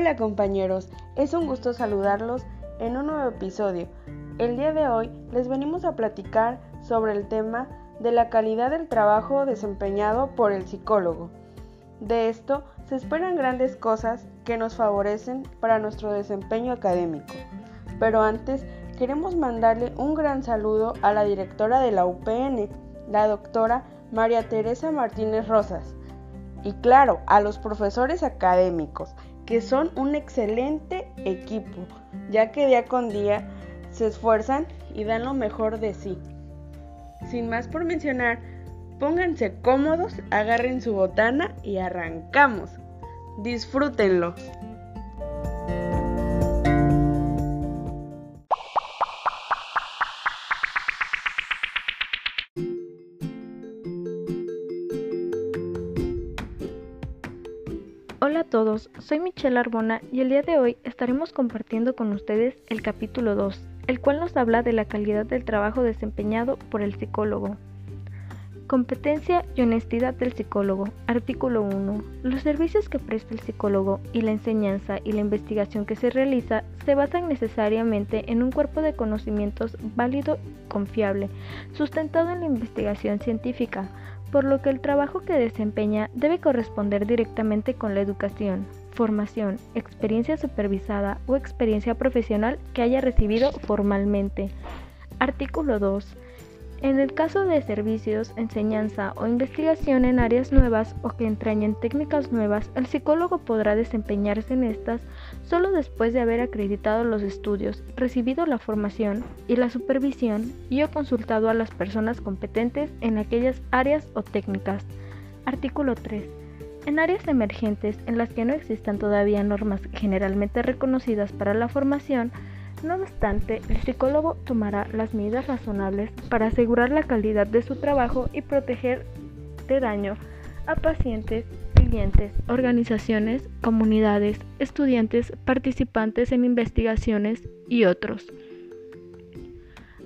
Hola compañeros, es un gusto saludarlos en un nuevo episodio. El día de hoy les venimos a platicar sobre el tema de la calidad del trabajo desempeñado por el psicólogo. De esto se esperan grandes cosas que nos favorecen para nuestro desempeño académico. Pero antes queremos mandarle un gran saludo a la directora de la UPN, la doctora María Teresa Martínez Rosas. Y claro, a los profesores académicos, que son un excelente equipo, ya que día con día se esfuerzan y dan lo mejor de sí. Sin más por mencionar, pónganse cómodos, agarren su botana y arrancamos. Disfrútenlo. Soy Michelle Arbona y el día de hoy estaremos compartiendo con ustedes el capítulo 2, el cual nos habla de la calidad del trabajo desempeñado por el psicólogo. Competencia y honestidad del psicólogo. Artículo 1. Los servicios que presta el psicólogo y la enseñanza y la investigación que se realiza se basan necesariamente en un cuerpo de conocimientos válido y confiable, sustentado en la investigación científica, por lo que el trabajo que desempeña debe corresponder directamente con la educación, formación, experiencia supervisada o experiencia profesional que haya recibido formalmente. Artículo 2. En el caso de servicios, enseñanza o investigación en áreas nuevas o que entrañen técnicas nuevas, el psicólogo podrá desempeñarse en estas solo después de haber acreditado los estudios, recibido la formación y la supervisión y o consultado a las personas competentes en aquellas áreas o técnicas. Artículo 3. En áreas emergentes en las que no existan todavía normas generalmente reconocidas para la formación, no obstante, el psicólogo tomará las medidas razonables para asegurar la calidad de su trabajo y proteger de daño a pacientes, clientes, organizaciones, comunidades, estudiantes, participantes en investigaciones y otros.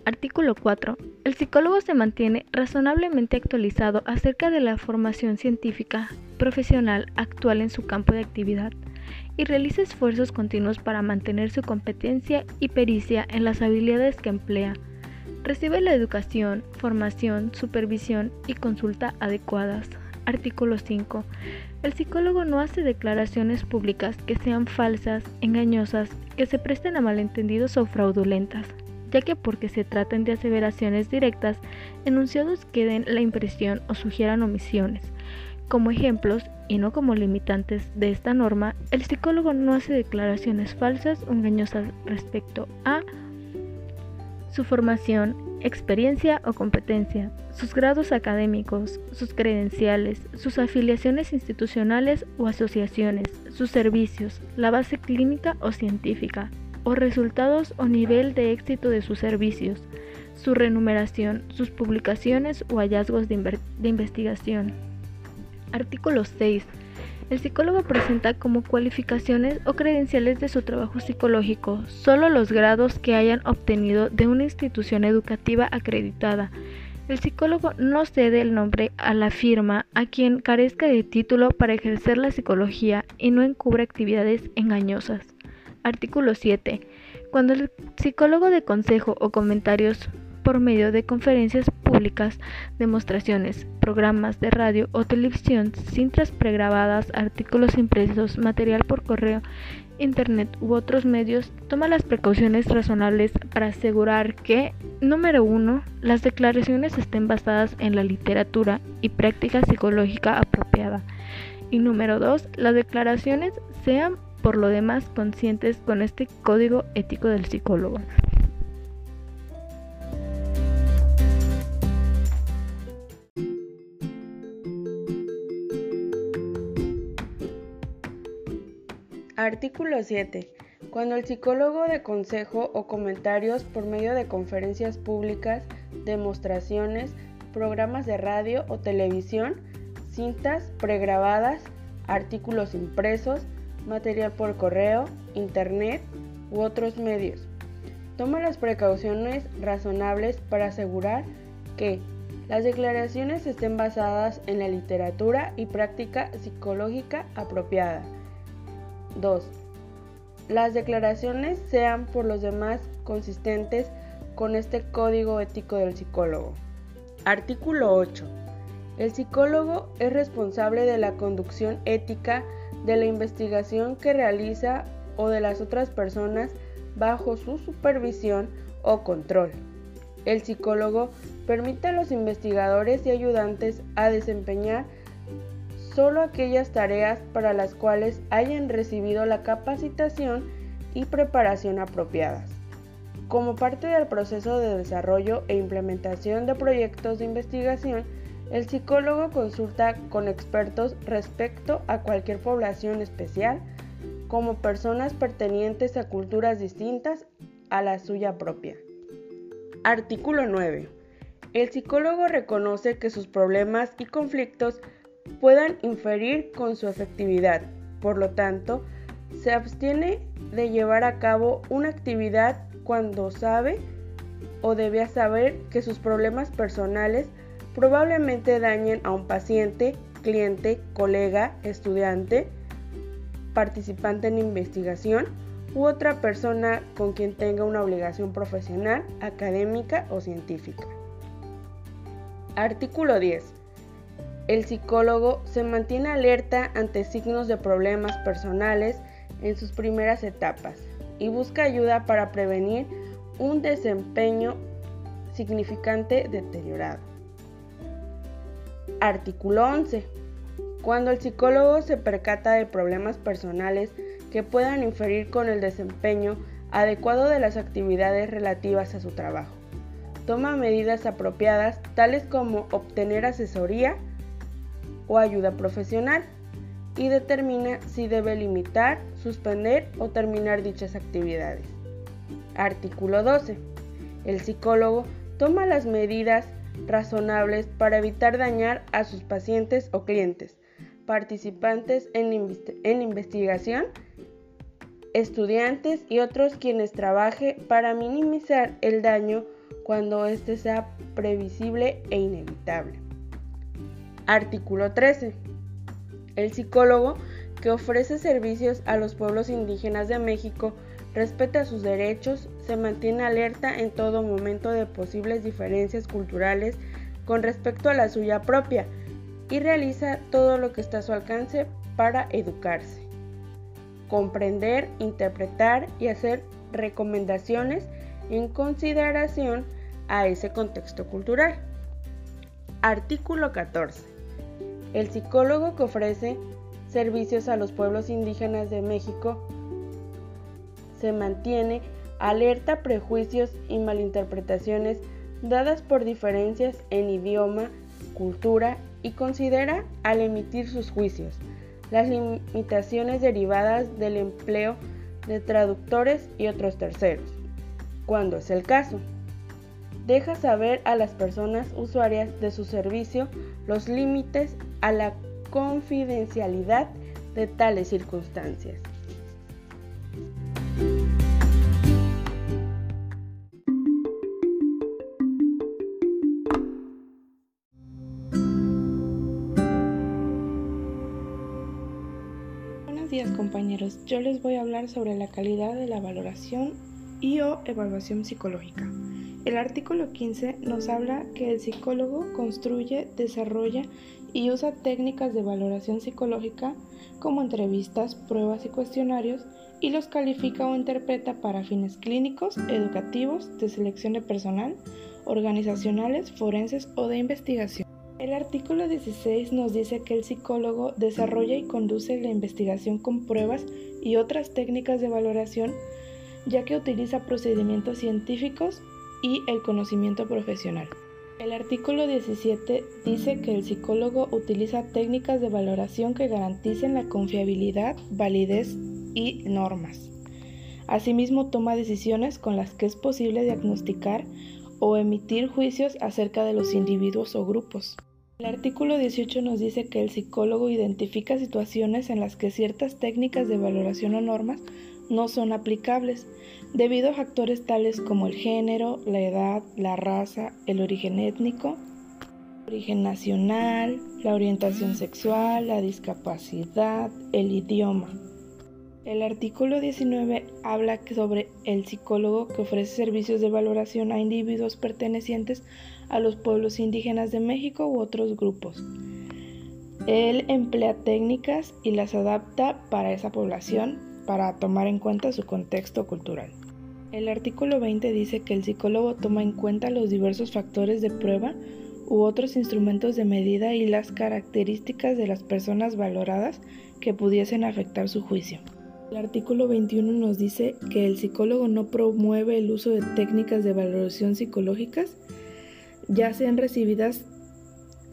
Artículo 4. El psicólogo se mantiene razonablemente actualizado acerca de la formación científica profesional actual en su campo de actividad y realiza esfuerzos continuos para mantener su competencia y pericia en las habilidades que emplea. Recibe la educación, formación, supervisión y consulta adecuadas. Artículo 5. El psicólogo no hace declaraciones públicas que sean falsas, engañosas, que se presten a malentendidos o fraudulentas, ya que porque se traten de aseveraciones directas, enunciados queden la impresión o sugieran omisiones. Como ejemplos, y no como limitantes de esta norma, el psicólogo no hace declaraciones falsas o engañosas respecto a su formación, experiencia o competencia, sus grados académicos, sus credenciales, sus afiliaciones institucionales o asociaciones, sus servicios, la base clínica o científica, o resultados o nivel de éxito de sus servicios, su remuneración, sus publicaciones o hallazgos de, de investigación. Artículo 6. El psicólogo presenta como cualificaciones o credenciales de su trabajo psicológico solo los grados que hayan obtenido de una institución educativa acreditada. El psicólogo no cede el nombre a la firma a quien carezca de título para ejercer la psicología y no encubre actividades engañosas. Artículo 7. Cuando el psicólogo de consejo o comentarios por medio de conferencias públicas, demostraciones, programas de radio o televisión, cintas pregrabadas, artículos impresos, material por correo, internet u otros medios, toma las precauciones razonables para asegurar que, número uno, las declaraciones estén basadas en la literatura y práctica psicológica apropiada. Y número dos, las declaraciones sean por lo demás conscientes con este código ético del psicólogo. Artículo 7. Cuando el psicólogo de consejo o comentarios por medio de conferencias públicas, demostraciones, programas de radio o televisión, cintas pregrabadas, artículos impresos, material por correo, internet u otros medios. Toma las precauciones razonables para asegurar que las declaraciones estén basadas en la literatura y práctica psicológica apropiada 2. las declaraciones sean por los demás consistentes con este código ético del psicólogo. Artículo 8. El psicólogo es responsable de la conducción ética de la investigación que realiza o de las otras personas bajo su supervisión o control. El psicólogo permite a los investigadores y ayudantes a desempeñar solo aquellas tareas para las cuales hayan recibido la capacitación y preparación apropiadas. Como parte del proceso de desarrollo e implementación de proyectos de investigación, el psicólogo consulta con expertos respecto a cualquier población especial, como personas pertenecientes a culturas distintas a la suya propia. Artículo 9. El psicólogo reconoce que sus problemas y conflictos puedan inferir con su efectividad. Por lo tanto, se abstiene de llevar a cabo una actividad cuando sabe o debe saber que sus problemas personales probablemente dañen a un paciente, cliente, colega, estudiante, participante en investigación u otra persona con quien tenga una obligación profesional, académica o científica. Artículo 10. El psicólogo se mantiene alerta ante signos de problemas personales en sus primeras etapas y busca ayuda para prevenir un desempeño significante deteriorado. Artículo 11. Cuando el psicólogo se percata de problemas personales que puedan inferir con el desempeño adecuado de las actividades relativas a su trabajo, toma medidas apropiadas tales como obtener asesoría o ayuda profesional y determina si debe limitar, suspender o terminar dichas actividades. Artículo 12. El psicólogo toma las medidas razonables para evitar dañar a sus pacientes o clientes, participantes en, investigación, estudiantes y otros quienes trabaje para minimizar el daño cuando éste sea previsible e inevitable. Artículo 13. El psicólogo que ofrece servicios a los pueblos indígenas de México respeta sus derechos, se mantiene alerta en todo momento de posibles diferencias culturales con respecto a la suya propia y realiza todo lo que está a su alcance para educarse, comprender, interpretar y hacer recomendaciones en consideración a ese contexto cultural. Artículo 14. El psicólogo que ofrece servicios a los pueblos indígenas de México se mantiene alerta a prejuicios y malinterpretaciones dadas por diferencias en idioma, cultura y considera al emitir sus juicios las limitaciones derivadas del empleo de traductores y otros terceros, cuando es el caso. Deja saber a las personas usuarias de su servicio los límites a la confidencialidad de tales circunstancias. compañeros, yo les voy a hablar sobre la calidad de la valoración y o evaluación psicológica. El artículo 15 nos habla que el psicólogo construye, desarrolla y usa técnicas de valoración psicológica como entrevistas, pruebas y cuestionarios y los califica o interpreta para fines clínicos, educativos, de selección de personal, organizacionales, forenses o de investigación. El artículo 16 nos dice que el psicólogo desarrolla y conduce la investigación con pruebas y otras técnicas de valoración, ya que utiliza procedimientos científicos y el conocimiento profesional. El artículo 17 dice que el psicólogo utiliza técnicas de valoración que garanticen la confiabilidad, validez y normas. Asimismo, toma decisiones con las que es posible diagnosticar o emitir juicios acerca de los individuos o grupos. El artículo 18 nos dice que el psicólogo identifica situaciones en las que ciertas técnicas de valoración o normas no son aplicables, debido a factores tales como el género, la edad, la raza, el origen étnico, el origen nacional, la orientación sexual, la discapacidad, el idioma. El artículo 19 habla sobre el psicólogo que ofrece servicios de valoración a individuos pertenecientes a los pueblos indígenas de México u otros grupos. Él emplea técnicas y las adapta para esa población para tomar en cuenta su contexto cultural. El artículo 20 dice que el psicólogo toma en cuenta los diversos factores de prueba u otros instrumentos de medida y las características de las personas valoradas que pudiesen afectar su juicio. El artículo 21 nos dice que el psicólogo no promueve el uso de técnicas de valoración psicológicas, ya sean recibidas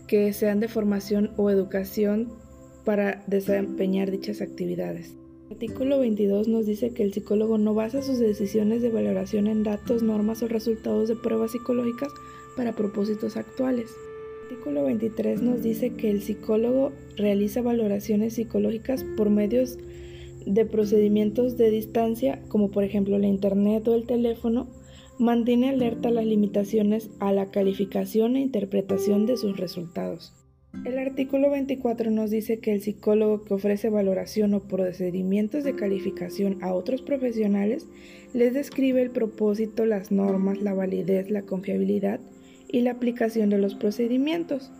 que sean de formación o educación para desempeñar dichas actividades. El artículo 22 nos dice que el psicólogo no basa sus decisiones de valoración en datos, normas o resultados de pruebas psicológicas para propósitos actuales. El artículo 23 nos dice que el psicólogo realiza valoraciones psicológicas por medios de procedimientos de distancia, como por ejemplo la Internet o el teléfono, mantiene alerta las limitaciones a la calificación e interpretación de sus resultados. El artículo 24 nos dice que el psicólogo que ofrece valoración o procedimientos de calificación a otros profesionales les describe el propósito, las normas, la validez, la confiabilidad y la aplicación de los procedimientos.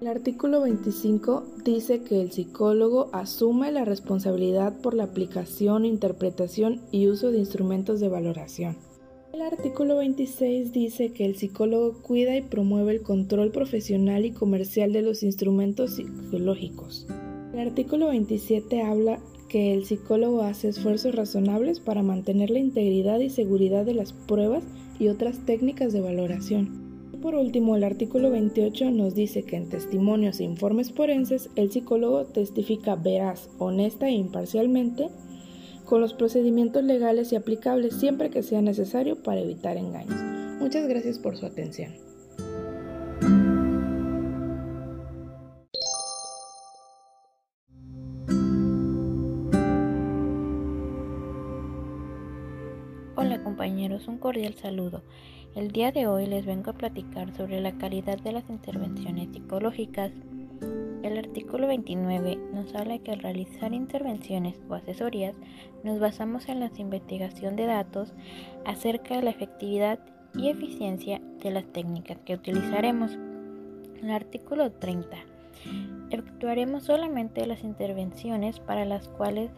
El artículo 25 dice que el psicólogo asume la responsabilidad por la aplicación, interpretación y uso de instrumentos de valoración. El artículo 26 dice que el psicólogo cuida y promueve el control profesional y comercial de los instrumentos psicológicos. El artículo 27 habla que el psicólogo hace esfuerzos razonables para mantener la integridad y seguridad de las pruebas y otras técnicas de valoración. Por último, el artículo 28 nos dice que en testimonios e informes forenses el psicólogo testifica veraz, honesta e imparcialmente con los procedimientos legales y aplicables siempre que sea necesario para evitar engaños. Muchas gracias por su atención. Hola compañeros, un cordial saludo. El día de hoy les vengo a platicar sobre la calidad de las intervenciones psicológicas. El artículo 29 nos habla que al realizar intervenciones o asesorías nos basamos en la investigación de datos acerca de la efectividad y eficiencia de las técnicas que utilizaremos. El artículo 30. Efectuaremos solamente las intervenciones para las cuales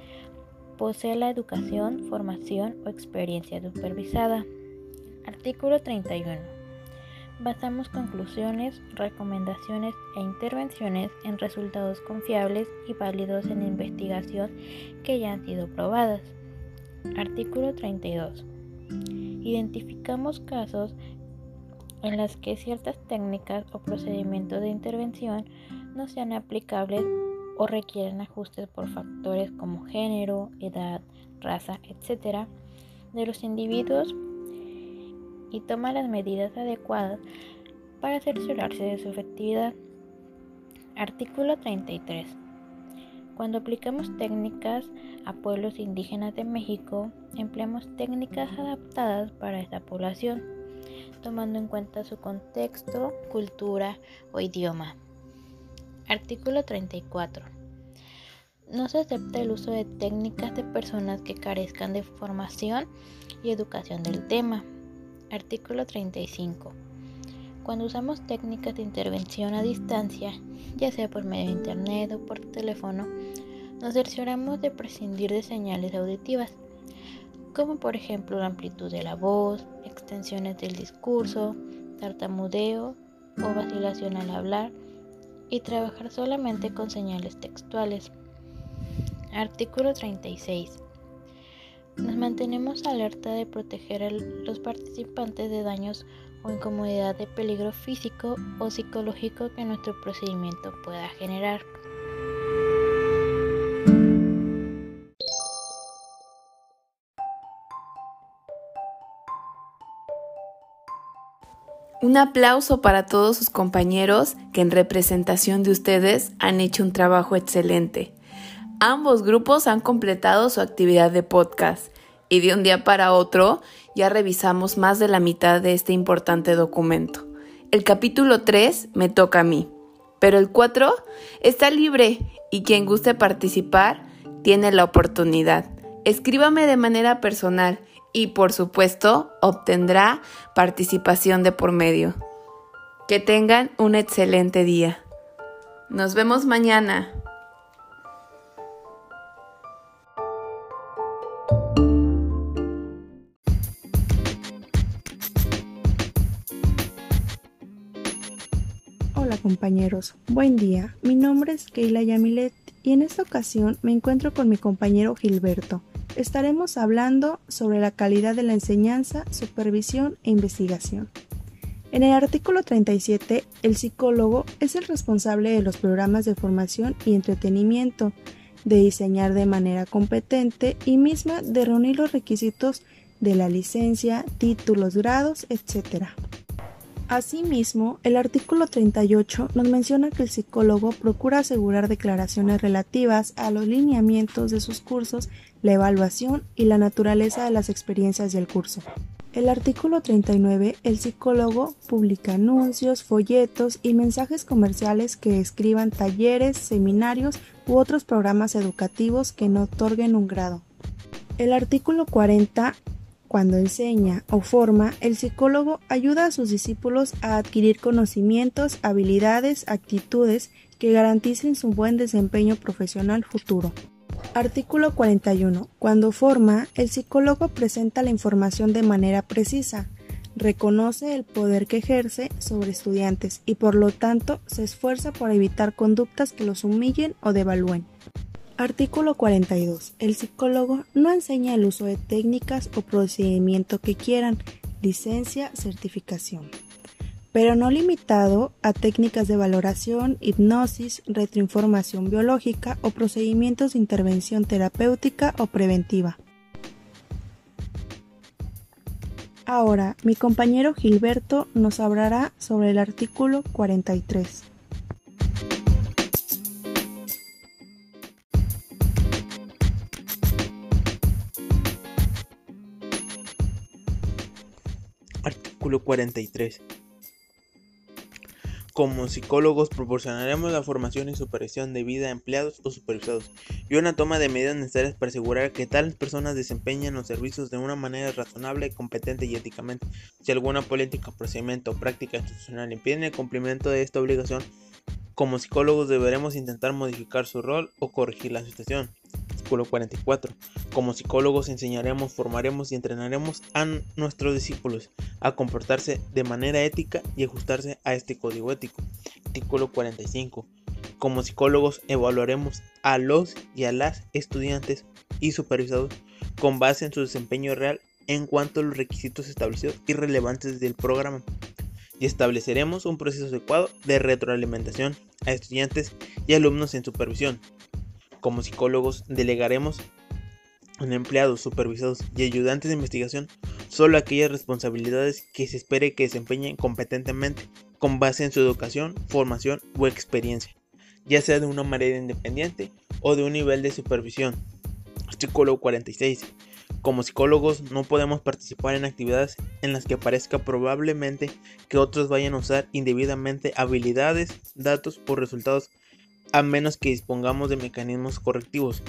posee la educación, formación o experiencia supervisada. Artículo 31. Basamos conclusiones, recomendaciones e intervenciones en resultados confiables y válidos en investigación que ya han sido probadas. Artículo 32. Identificamos casos en los que ciertas técnicas o procedimientos de intervención no sean aplicables o requieren ajustes por factores como género, edad, raza, etc. de los individuos y toma las medidas adecuadas para cerciorarse de su efectividad. Artículo 33. Cuando aplicamos técnicas a pueblos indígenas de México, empleamos técnicas adaptadas para esta población, tomando en cuenta su contexto, cultura o idioma. Artículo 34. No se acepta el uso de técnicas de personas que carezcan de formación y educación del tema, Artículo 35. Cuando usamos técnicas de intervención a distancia, ya sea por medio de internet o por teléfono, nos cercioramos de prescindir de señales auditivas, como por ejemplo la amplitud de la voz, extensiones del discurso, tartamudeo o vacilación al hablar, y trabajar solamente con señales textuales. Artículo 36. Nos mantenemos alerta de proteger a los participantes de daños o incomodidad de peligro físico o psicológico que nuestro procedimiento pueda generar. Un aplauso para todos sus compañeros que en representación de ustedes han hecho un trabajo excelente. Ambos grupos han completado su actividad de podcast y de un día para otro ya revisamos más de la mitad de este importante documento. El capítulo 3 me toca a mí, pero el 4 está libre y quien guste participar tiene la oportunidad. Escríbame de manera personal y por supuesto obtendrá participación de por medio. Que tengan un excelente día. Nos vemos mañana. Compañeros, buen día. Mi nombre es Keila Yamilet y en esta ocasión me encuentro con mi compañero Gilberto. Estaremos hablando sobre la calidad de la enseñanza, supervisión e investigación. En el artículo 37, el psicólogo es el responsable de los programas de formación y entretenimiento, de diseñar de manera competente y misma de reunir los requisitos de la licencia, títulos, grados, etc. Asimismo, el artículo 38 nos menciona que el psicólogo procura asegurar declaraciones relativas a los lineamientos de sus cursos, la evaluación y la naturaleza de las experiencias del curso. El artículo 39, el psicólogo publica anuncios, folletos y mensajes comerciales que escriban talleres, seminarios u otros programas educativos que no otorguen un grado. El artículo 40 cuando enseña o forma, el psicólogo ayuda a sus discípulos a adquirir conocimientos, habilidades, actitudes que garanticen su buen desempeño profesional futuro. Artículo 41. Cuando forma, el psicólogo presenta la información de manera precisa, reconoce el poder que ejerce sobre estudiantes y por lo tanto se esfuerza por evitar conductas que los humillen o devalúen. Artículo 42. El psicólogo no enseña el uso de técnicas o procedimiento que quieran, licencia, certificación, pero no limitado a técnicas de valoración, hipnosis, retroinformación biológica o procedimientos de intervención terapéutica o preventiva. Ahora, mi compañero Gilberto nos hablará sobre el artículo 43. Artículo 43. Como psicólogos proporcionaremos la formación y supervisión debida a empleados o supervisados y una toma de medidas necesarias para asegurar que tales personas desempeñen los servicios de una manera razonable, competente y éticamente. Si alguna política, procedimiento o práctica institucional impide el cumplimiento de esta obligación, como psicólogos deberemos intentar modificar su rol o corregir la situación. 44. Como psicólogos enseñaremos, formaremos y entrenaremos a nuestros discípulos a comportarse de manera ética y ajustarse a este código ético. Artículo 45. Como psicólogos evaluaremos a los y a las estudiantes y supervisados con base en su desempeño real en cuanto a los requisitos establecidos y relevantes del programa y estableceremos un proceso adecuado de retroalimentación a estudiantes y alumnos en supervisión, como psicólogos delegaremos en empleados, supervisados y ayudantes de investigación solo aquellas responsabilidades que se espere que desempeñen competentemente con base en su educación, formación o experiencia, ya sea de una manera independiente o de un nivel de supervisión. Artículo 46. Como psicólogos no podemos participar en actividades en las que parezca probablemente que otros vayan a usar indebidamente habilidades, datos o resultados a menos que dispongamos de mecanismos correctivos.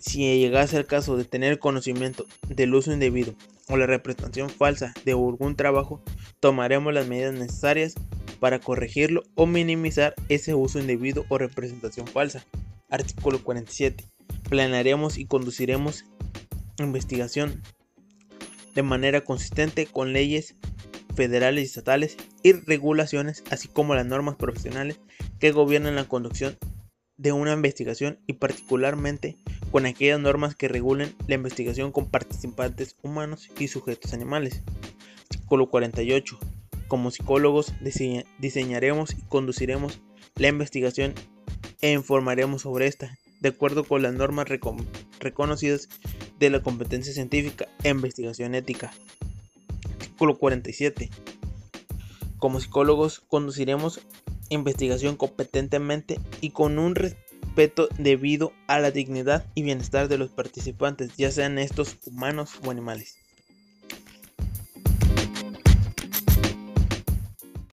Si llegase el caso de tener conocimiento del uso indebido o la representación falsa de algún trabajo, tomaremos las medidas necesarias para corregirlo o minimizar ese uso indebido o representación falsa. Artículo 47. Planearemos y conduciremos investigación de manera consistente con leyes federales y estatales y regulaciones, así como las normas profesionales que gobiernan la conducción de una investigación y particularmente con aquellas normas que regulen la investigación con participantes humanos y sujetos animales. Artículo 48. Como psicólogos diseñaremos y conduciremos la investigación e informaremos sobre esta, de acuerdo con las normas reconocidas de la competencia científica e investigación ética. Artículo 47. Como psicólogos conduciremos investigación competentemente y con un respeto debido a la dignidad y bienestar de los participantes, ya sean estos humanos o animales.